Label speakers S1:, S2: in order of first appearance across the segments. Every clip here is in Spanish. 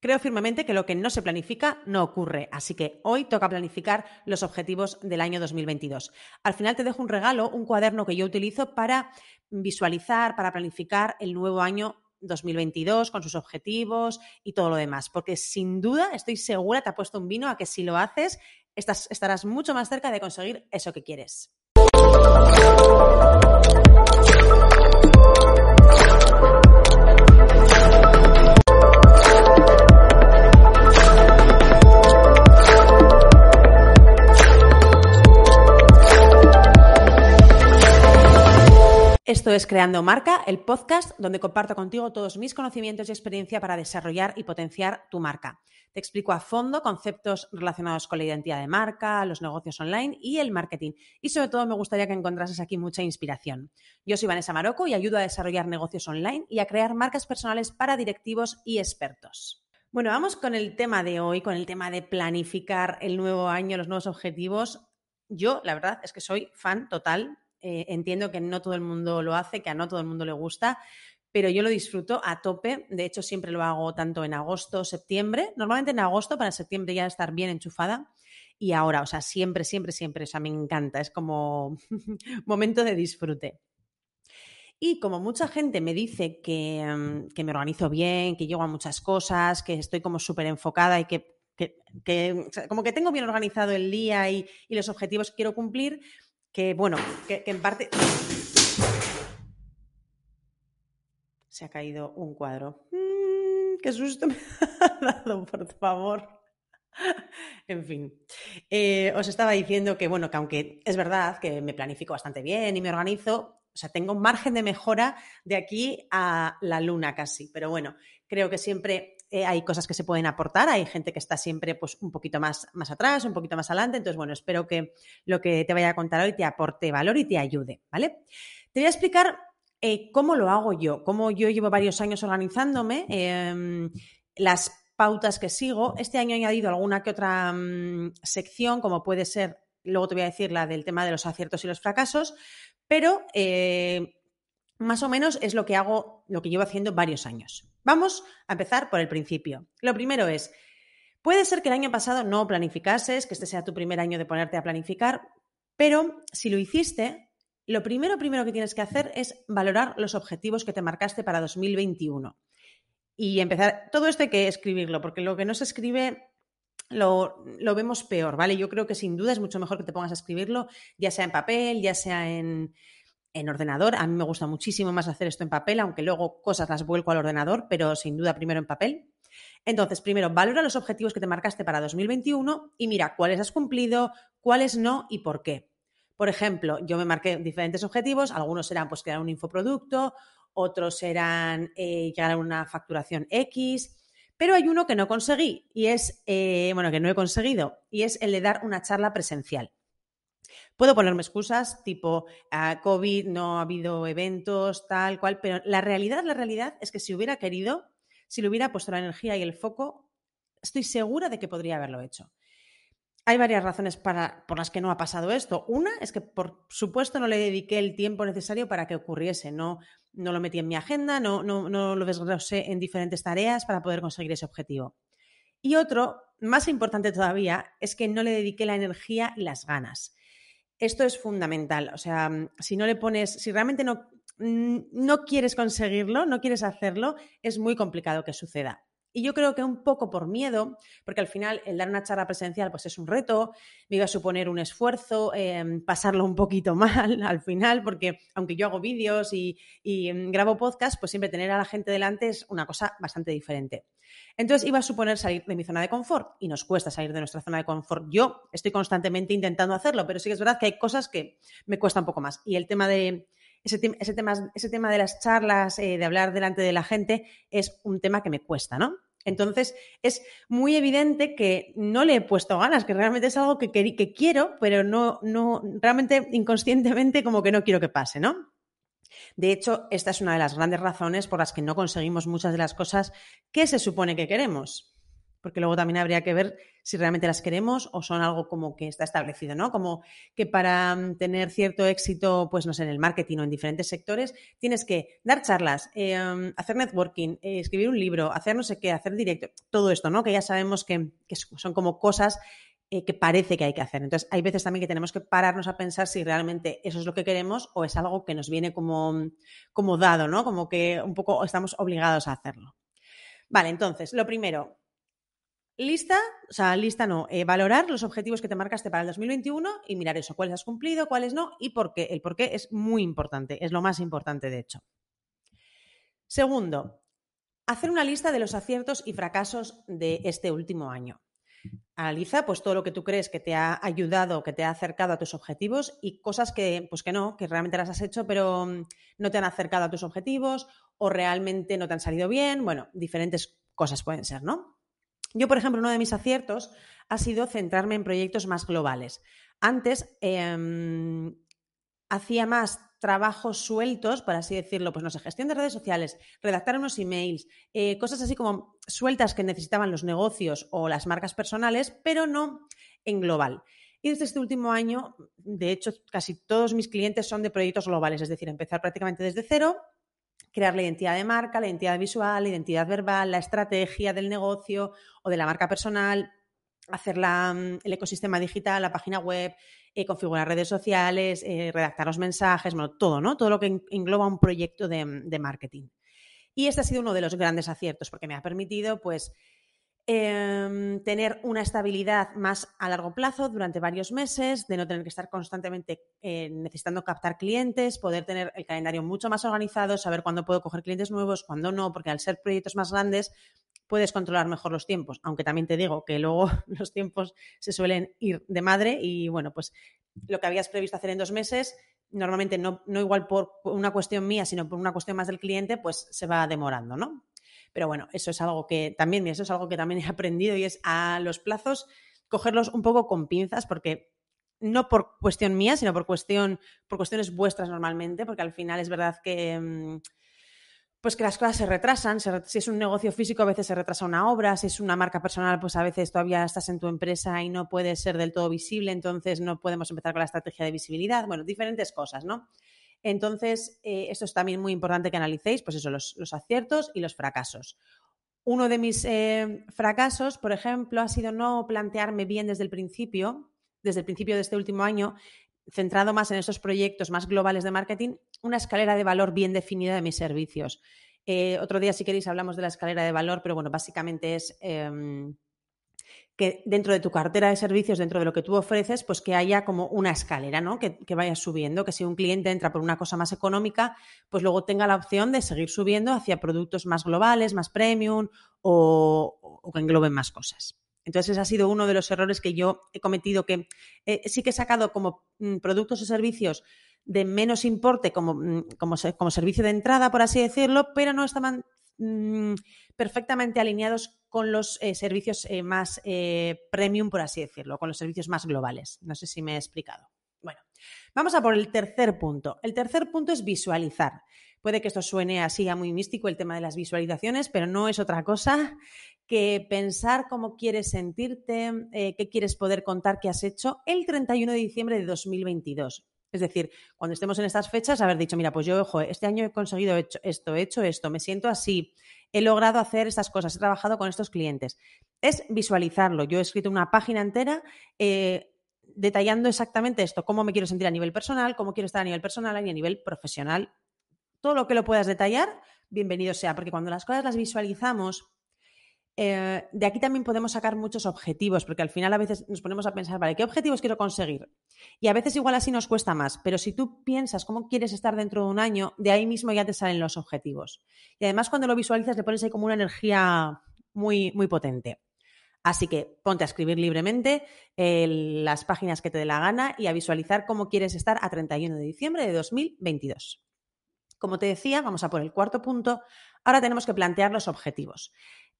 S1: Creo firmemente que lo que no se planifica no ocurre, así que hoy toca planificar los objetivos del año 2022. Al final te dejo un regalo, un cuaderno que yo utilizo para visualizar, para planificar el nuevo año 2022 con sus objetivos y todo lo demás, porque sin duda estoy segura, te ha puesto un vino a que si lo haces estarás mucho más cerca de conseguir eso que quieres. Esto es Creando Marca, el podcast donde comparto contigo todos mis conocimientos y experiencia para desarrollar y potenciar tu marca. Te explico a fondo conceptos relacionados con la identidad de marca, los negocios online y el marketing. Y sobre todo me gustaría que encontrases aquí mucha inspiración. Yo soy Vanessa Maroco y ayudo a desarrollar negocios online y a crear marcas personales para directivos y expertos. Bueno, vamos con el tema de hoy, con el tema de planificar el nuevo año, los nuevos objetivos. Yo, la verdad, es que soy fan total eh, entiendo que no todo el mundo lo hace, que a no todo el mundo le gusta, pero yo lo disfruto a tope. De hecho, siempre lo hago tanto en agosto, septiembre. Normalmente en agosto, para septiembre ya estar bien enchufada. Y ahora, o sea, siempre, siempre, siempre. O sea, me encanta. Es como momento de disfrute. Y como mucha gente me dice que, mm, que, me organizo bien, que llego a muchas cosas, que estoy como súper enfocada y que, como que tengo bien organizado el día y, y los objetivos que quiero cumplir, que bueno, que, en parte... Se ha caído un cuadro. Mm, ¡Qué susto me ha dado, por favor! En fin, eh, os estaba diciendo que, bueno, que aunque es verdad que me planifico bastante bien y me organizo, o sea, tengo un margen de mejora de aquí a la luna casi, pero bueno, creo que siempre eh, hay cosas que se pueden aportar, hay gente que está siempre pues, un poquito más, más atrás, un poquito más adelante. Entonces, bueno, espero que lo que te vaya a contar hoy te aporte valor y te ayude, ¿vale? Te voy a explicar eh, cómo lo hago yo, cómo yo llevo varios años organizándome, em, las pautas que sigo. Este año he añadido alguna que otra mm, sección, como puede ser, luego te voy a decir la del tema de los aciertos y los fracasos, pero eh, más o menos es lo que hago, lo que llevo haciendo varios años. Vamos a empezar por el principio. Lo primero es, puede ser que el año pasado no planificases, que este sea tu primer año de ponerte a planificar, pero si lo hiciste, lo primero, primero que tienes que hacer es valorar los objetivos que te marcaste para 2021. Y empezar, todo esto hay que escribirlo, porque lo que no se escribe lo, lo, vemos peor, ¿vale? Yo creo que sin duda es mucho mejor que te pongas a escribirlo, ya sea en papel, ya sea en, en ordenador. A mí me gusta muchísimo más hacer esto en papel, aunque luego cosas las vuelco al ordenador, pero sin duda primero en papel. Entonces, primero, valora los objetivos que te marcaste para 2021 y mira cuáles has cumplido, cuáles no y por qué. Por ejemplo, yo me marqué diferentes objetivos, algunos eran pues crear un infoproducto, otros eran eh, llegar a una facturación X, pero hay uno que no conseguí y es, eh, bueno, que no he conseguido, y es el de dar una charla presencial. Puedo ponerme excusas tipo ah, COVID, no ha habido eventos, tal cual, pero la realidad, la realidad es que si hubiera querido, si le hubiera puesto la energía y el foco, estoy segura de que podría haberlo hecho. Hay varias razones para, por las que no ha pasado esto. Una es que, por supuesto, no le dediqué el tiempo necesario para que ocurriese. No, no lo metí en mi agenda, no, no, no lo desglosé en diferentes tareas para poder conseguir ese objetivo. Y otro, más importante todavía, es que no le dediqué la energía y las ganas. Esto es fundamental. O sea, si no le pones, si realmente no, no quieres conseguirlo, no quieres hacerlo, es muy complicado que suceda. Y yo creo que un poco por miedo, porque al final el dar una charla presencial pues es un reto, me iba a suponer un esfuerzo, em, pasarlo un poquito mal al final, porque aunque yo hago vídeos y, y em, grabo podcast, pues siempre tener a la gente delante es una cosa bastante diferente. Entonces iba a suponer salir de mi zona de confort y nos cuesta salir de nuestra zona de confort. Yo estoy constantemente intentando hacerlo, pero sí que es verdad que hay cosas que me cuesta un poco más. Y el tema de ese, tema, ese tema de las charlas, eh, de hablar delante de la gente, es un tema que me cuesta, ¿no? Entonces, es muy evidente que no le he puesto ganas, que realmente es algo que, que quiero, pero no, no, realmente inconscientemente como que no quiero que pase, ¿no? De hecho, esta es una de las grandes razones por las que no conseguimos muchas de las cosas que se supone que queremos. Porque luego también habría que ver si realmente las queremos o son algo como que está establecido, ¿no? Como que para mm, tener cierto éxito, pues no sé, en el marketing o en diferentes sectores, tienes que dar charlas, mm, hacer networking, eh, escribir un libro, hacer no sé qué, hacer directo, todo esto, ¿no? Que ya sabemos que, son como cosas eh, que parece que hay que hacer. Entonces, hay veces también que tenemos que pararnos a pensar si realmente eso es lo que queremos o es algo que nos viene como, mm, como dado, ¿no? Como que un poco estamos obligados a hacerlo. Vale, entonces, lo primero, lista, o sea, lista no, eh, valorar los objetivos que te marcaste para el 2021 y mirar eso, cuáles has cumplido, cuáles no y por qué. El por qué es muy importante, es lo más importante de hecho. Segundo, hacer una lista de los aciertos y fracasos de este último año. Analiza pues todo lo que tú crees que te ha ayudado, que te ha acercado a tus objetivos y cosas que pues que no, que realmente las has hecho pero mm, no te han acercado a tus objetivos o realmente no te han salido bien, bueno, diferentes cosas pueden ser, ¿no? Yo, por ejemplo, uno de mis aciertos ha sido centrarme en proyectos más globales. Antes em, hacía más trabajos sueltos, por así decirlo, pues no sé, gestión de redes sociales, redactar unos emails, eh, cosas así como sueltas que necesitaban los negocios o las marcas personales, pero no en global. Y desde este último año, de hecho, casi todos mis clientes son de proyectos globales, es decir, empezar prácticamente desde cero crear la identidad de marca, la identidad visual, la identidad verbal, la estrategia del negocio o de la marca personal, hacer mm, el ecosistema digital, la página web, eh, configurar redes sociales, eh, redactar los mensajes, bueno, todo, ¿no? Todo lo que engloba un proyecto de, de marketing. Y este ha sido uno de los grandes aciertos porque me ha permitido, pues, Em, tener una estabilidad más a largo plazo durante varios meses, de no tener que estar constantemente eh, necesitando captar clientes, poder tener el calendario mucho más organizado, saber cuándo puedo coger clientes nuevos, cuándo no, porque al ser proyectos más grandes puedes controlar mejor los tiempos, aunque también te digo que luego los tiempos se suelen ir de madre y bueno, pues lo que habías previsto hacer en dos meses, normalmente no, no igual por una cuestión mía, sino por una cuestión más del cliente, pues se va demorando, ¿no? Pero bueno, eso es algo que también, eso es algo que también he aprendido y es a los plazos cogerlos un poco con pinzas porque no por cuestión mía, sino por cuestión, por cuestiones vuestras normalmente, porque al final es verdad que mm, pues que las cosas se retrasan. si es un negocio físico, a veces se retrasa una obra. Si es una marca personal, pues a veces todavía estás en tu empresa y no puedes ser del todo visible, entonces no podemos empezar con la estrategia de visibilidad. Bueno, diferentes cosas, ¿no? Entonces, eh, esto es también muy importante que analicéis, pues eso, los, aciertos y los fracasos. Uno de mis eh, fracasos, por ejemplo, ha sido no plantearme bien desde el principio, desde el principio de este último año, centrado más en esos proyectos más globales de marketing, una escalera de valor bien definida de mis servicios. Eh, otro día, si queréis, hablamos de la escalera de valor, pero bueno, básicamente es em, que dentro de tu cartera de servicios, dentro de lo que tú ofreces, pues que haya como una escalera, ¿no? Que, que vaya subiendo, que si un cliente entra por una cosa más económica, pues luego tenga la opción de seguir subiendo hacia productos más globales, más premium o, que engloben más cosas. Entonces, ese ha sido uno de los errores que yo he cometido, que eh, sí que he sacado como mm, productos o servicios de menos importe como, mm, como, como, servicio de entrada, por así decirlo, pero no estaban mm, perfectamente alineados con los eh, servicios eh, más eh, premium, por así decirlo, con los servicios más globales. No sé si me he explicado. Bueno, vamos a por el tercer punto. El tercer punto es visualizar. Puede que esto suene así a muy místico el tema de las visualizaciones, pero no es otra cosa que pensar cómo quieres sentirte, qué quieres poder contar que has hecho el 31 de diciembre de 2022. Es decir, cuando estemos en estas fechas, haber dicho, mira, pues yo, ojo, este año he conseguido esto, he hecho esto, me siento así, he logrado hacer estas cosas, he trabajado con estos clientes. Es visualizarlo. Yo he escrito una página entera eh, detallando exactamente esto, cómo me quiero sentir a nivel personal, cómo quiero estar a nivel personal y a nivel profesional. Todo lo que lo puedas detallar, bienvenido sea, porque cuando las cosas las visualizamos, eh, de aquí también podemos sacar muchos objetivos, porque al final a veces nos ponemos a pensar, vale, ¿qué objetivos quiero conseguir? Y a veces igual así nos cuesta más, pero si tú piensas cómo quieres estar dentro de un año, de ahí mismo ya te salen los objetivos. Y además cuando lo visualizas le pones ahí como una energía muy, muy potente. Así que ponte a escribir libremente las páginas que te dé la gana y a visualizar cómo quieres estar a 31 de diciembre de 2022. Como te decía, vamos a por el cuarto punto. Ahora tenemos que plantear los objetivos.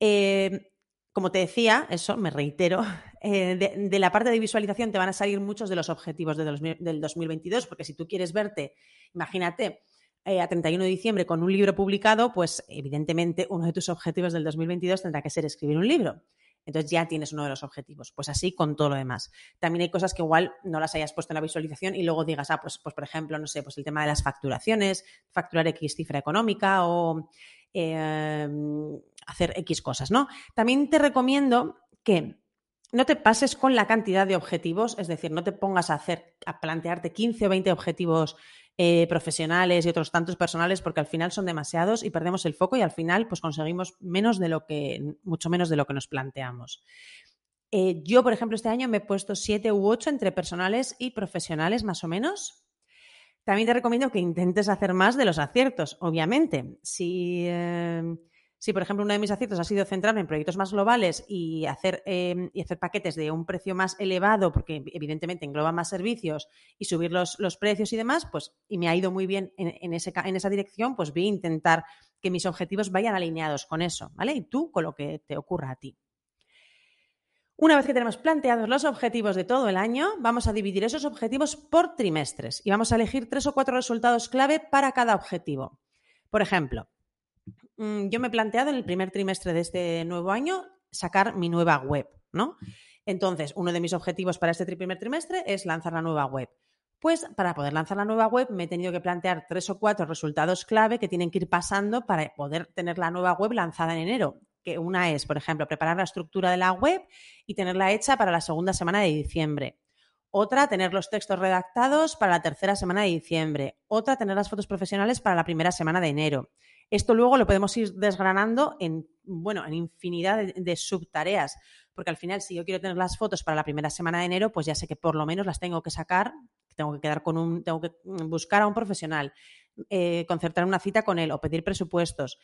S1: Eh, como te decía, eso me reitero, eh, de, la parte de visualización te van a salir muchos de los objetivos del 2022, porque si tú quieres verte, imagínate, eh, a 31 de diciembre con un libro publicado, pues evidentemente uno de tus objetivos del 2022 tendrá que ser escribir un libro. Entonces ya tienes uno de los objetivos. Pues así con todo lo demás. También hay cosas que igual no las hayas puesto en la visualización y luego digas, ah, pues, pues por ejemplo, no sé, pues el tema de las facturaciones, facturar X cifra económica o em, hacer X cosas, ¿no? También te recomiendo que no te pases con la cantidad de objetivos, es decir, no te pongas a hacer, a plantearte 15 o 20 objetivos eh, profesionales y otros tantos personales, porque al final son demasiados y perdemos el foco y al final pues conseguimos menos de lo que, mucho menos de lo que nos planteamos. Eh, yo, por ejemplo, este año me he puesto siete u ocho entre personales y profesionales, más o menos. También te recomiendo que intentes hacer más de los aciertos, obviamente. Si eh, si, por ejemplo, uno de mis aciertos ha sido centrarme en proyectos más globales y hacer, em, y hacer paquetes de un precio más elevado, porque evidentemente engloba más servicios y subir los, precios y demás, pues, y me ha ido muy bien en, ese, en esa dirección, pues voy a intentar que mis objetivos vayan alineados con eso, ¿vale? Y tú con lo que te ocurra a ti. Una vez que tenemos planteados los objetivos de todo el año, vamos a dividir esos objetivos por trimestres y vamos a elegir tres o cuatro resultados clave para cada objetivo. Por ejemplo, yo me he planteado en el primer trimestre de este nuevo año sacar mi nueva web, ¿no? Entonces, uno de mis objetivos para este primer trimestre es lanzar la nueva web. Pues para poder lanzar la nueva web me he tenido que plantear tres o cuatro resultados clave que tienen que ir pasando para poder tener la nueva web lanzada en enero. Que una es, por ejemplo, preparar la estructura de la web y tenerla hecha para la segunda semana de diciembre. Otra, tener los textos redactados para la tercera semana de diciembre. Otra, tener las fotos profesionales para la primera semana de enero. Esto luego lo podemos ir desgranando en, bueno, en infinidad de, subtareas, porque al final si yo quiero tener las fotos para la primera semana de enero, pues ya sé que por lo menos las tengo que sacar, tengo que quedar con un, tengo que buscar a un profesional, eh, concertar una cita con él o pedir presupuestos,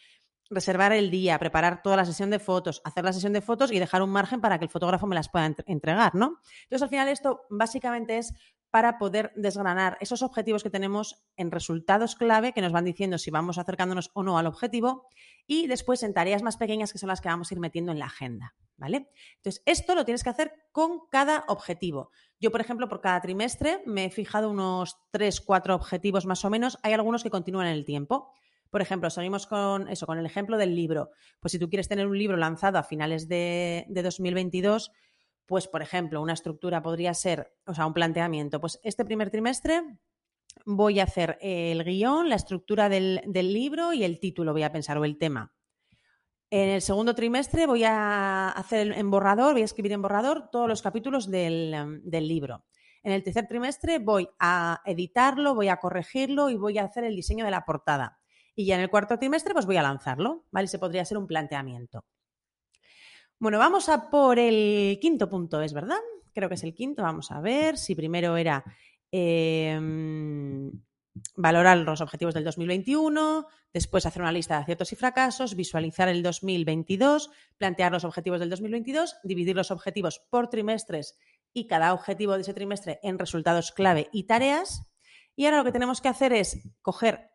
S1: reservar el día, preparar toda la sesión de fotos, hacer la sesión de fotos y dejar un margen para que el fotógrafo me las pueda entregar, ¿no? Entonces, al final esto básicamente es para poder desgranar esos objetivos que tenemos en resultados clave que nos van diciendo si vamos acercándonos o no al objetivo y después en tareas más pequeñas que son las que vamos a ir metiendo en la agenda, ¿vale? Entonces, esto lo tienes que hacer con cada objetivo. Yo, por ejemplo, por cada trimestre me he fijado unos 3, 4 objetivos más o menos. Hay algunos que continúan en el tiempo. Por ejemplo, seguimos con eso, con el ejemplo del libro. Pues si tú quieres tener un libro lanzado a finales de, de 2022, pues, por ejemplo, una estructura podría ser, o sea, un planteamiento, pues este primer trimestre voy a hacer el guion, la estructura del, libro y el título, voy a pensar, o el tema. En el segundo trimestre voy a hacer en borrador, voy a escribir en borrador todos los capítulos del, del, libro. En el tercer trimestre voy a editarlo, voy a corregirlo y voy a hacer el diseño de la portada. Y ya en el cuarto trimestre pues voy a lanzarlo, ¿vale? Se podría ser un planteamiento. Bueno, vamos a por el quinto punto, ¿es verdad? Creo que es el quinto. Vamos a ver si primero era em, valorar los objetivos del 2021, después hacer una lista de aciertos y fracasos, visualizar el 2022, plantear los objetivos del 2022, dividir los objetivos por trimestres y cada objetivo de ese trimestre en resultados clave y tareas. Y ahora lo que tenemos que hacer es coger,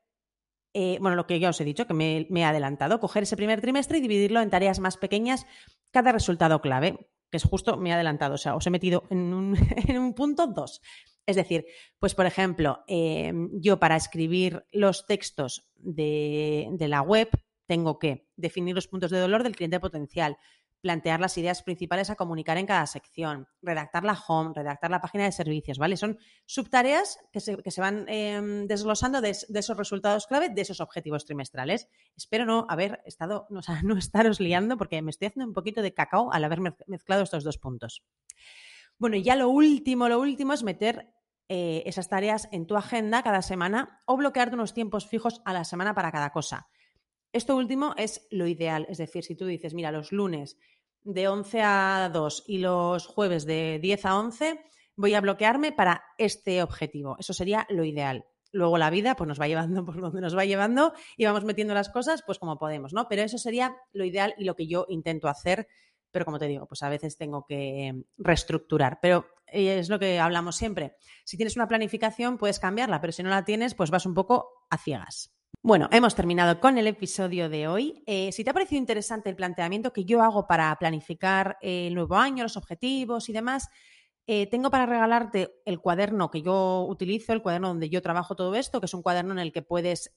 S1: eh, bueno, lo que ya os he dicho, que me, he adelantado, coger ese primer trimestre y dividirlo en tareas más pequeñas cada resultado clave, que es justo, me he adelantado, o sea, os he metido en un, punto dos. Es decir, pues por ejemplo, em, yo para escribir los textos de la web tengo que definir los puntos de dolor del cliente potencial, plantear las ideas principales a comunicar en cada sección, redactar la home, redactar la página de servicios, ¿vale? Son subtareas que se, que se van em, desglosando de, esos resultados clave, de esos objetivos trimestrales. Espero no haber estado, no, no estaros liando porque me estoy haciendo un poquito de cacao al haber mezclado estos dos puntos. Bueno, ya lo último, lo último es meter eh, esas tareas en tu agenda cada semana o bloquearte unos tiempos fijos a la semana para cada cosa. Esto último es lo ideal, es decir, si tú dices, mira, los lunes de 11 a 2 y los jueves de 10 a 11 voy a bloquearme para este objetivo. Eso sería lo ideal. Luego la vida pues nos va llevando por donde nos va llevando y vamos metiendo las cosas pues como podemos, ¿no? Pero eso sería lo ideal y lo que yo intento hacer, pero como te digo, pues a veces tengo que reestructurar, pero eh, es lo que hablamos siempre. Si tienes una planificación puedes cambiarla, pero si no la tienes pues vas un poco a ciegas. Bueno, hemos terminado con el episodio de hoy. Eh, si te ha parecido interesante el planteamiento que yo hago para planificar el nuevo año, los objetivos y demás, eh, tengo para regalarte el cuaderno que yo utilizo, el cuaderno donde yo trabajo todo esto, que es un cuaderno en el que puedes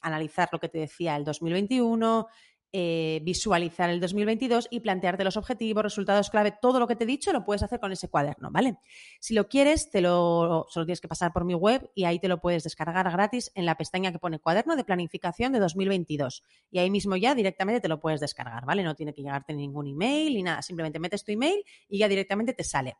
S1: analizar lo que te decía el 2021, eh, visualizar el 2022 y plantearte los objetivos, resultados clave, todo lo que te he dicho lo puedes hacer con ese cuaderno, ¿vale? Si lo quieres, te lo, solo tienes que pasar por mi web y ahí te lo puedes descargar gratis en la pestaña que pone cuaderno de planificación de 2022. Y ahí mismo ya directamente te lo puedes descargar, ¿vale? No tiene que llegarte ningún email ni nada, simplemente metes tu email y ya directamente te sale.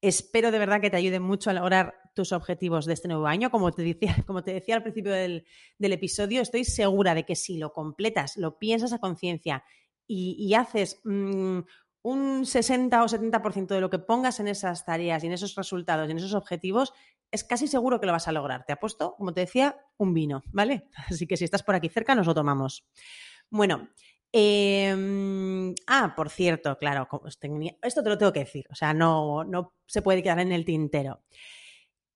S1: Espero de verdad que te ayude mucho a lograr tus objetivos de este nuevo año. Como te decía, como te decía al principio del, episodio, estoy segura de que si lo completas, lo piensas a conciencia y, haces mm, un 60 o 70% de lo que pongas en esas tareas y en esos resultados y en esos objetivos, es casi seguro que lo vas a lograr. Te apuesto, como te decía, un vino, ¿vale? Así que si estás por aquí cerca, nos lo tomamos. Bueno, Em, ah, por cierto, claro, esto te lo tengo que decir, o sea, no, no se puede quedar en el tintero.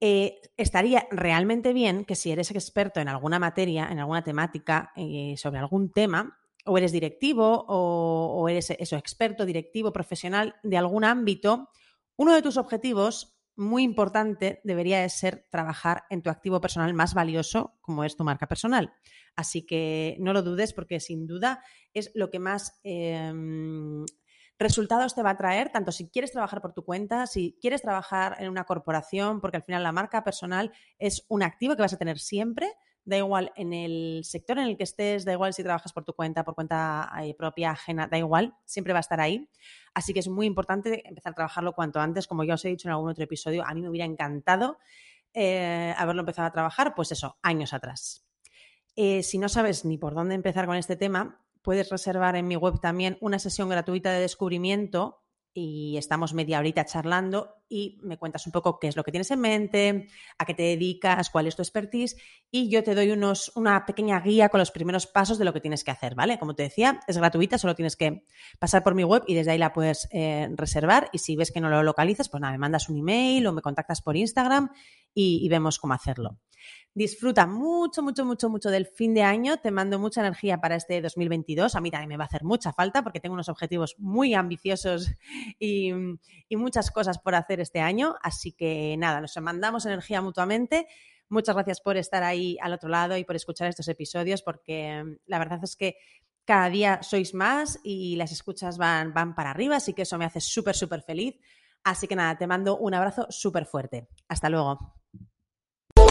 S1: Eh, estaría realmente bien que si eres experto en alguna materia, en alguna temática, eh, sobre algún tema, o eres directivo o, o eres eso, experto, directivo, profesional de algún ámbito, uno de tus objetivos muy importante debería de ser trabajar en tu activo personal más valioso, como es tu marca personal. Así que no lo dudes porque sin duda es lo que más em, resultados te va a traer, tanto si quieres trabajar por tu cuenta, si quieres trabajar en una corporación, porque al final la marca personal es un activo que vas a tener siempre da igual en el sector en el que estés, da igual si trabajas por tu cuenta, por cuenta eh, propia, ajena, da igual, siempre va a estar ahí. Así que es muy importante empezar a trabajarlo cuanto antes. Como ya os he dicho en algún otro episodio, a mí me hubiera encantado eh, haberlo empezado a trabajar, pues eso, años atrás. Eh, si no sabes ni por dónde empezar con este tema, puedes reservar en mi web también una sesión gratuita de descubrimiento y estamos media horita charlando y me cuentas un poco qué es lo que tienes en mente, a qué te dedicas, cuál es tu expertise y yo te doy unos, una pequeña guía con los primeros pasos de lo que tienes que hacer, ¿vale? Como te decía, es gratuita, solo tienes que pasar por mi web y desde ahí la puedes eh, reservar y si ves que no lo localizas, pues nada, me mandas un email o me contactas por Instagram y vemos cómo hacerlo. Disfruta mucho, mucho, mucho, mucho del fin de año. Te mando mucha energía para este 2022. A mí también me va a hacer mucha falta porque tengo unos objetivos muy ambiciosos y, muchas cosas por hacer este año. Así que nada, nos mandamos energía mutuamente. Muchas gracias por estar ahí al otro lado y por escuchar estos episodios porque mm, la verdad es que cada día sois más y las escuchas van, van para arriba, así que eso me hace súper, súper feliz. Así que nada, te mando un abrazo súper fuerte. Hasta luego.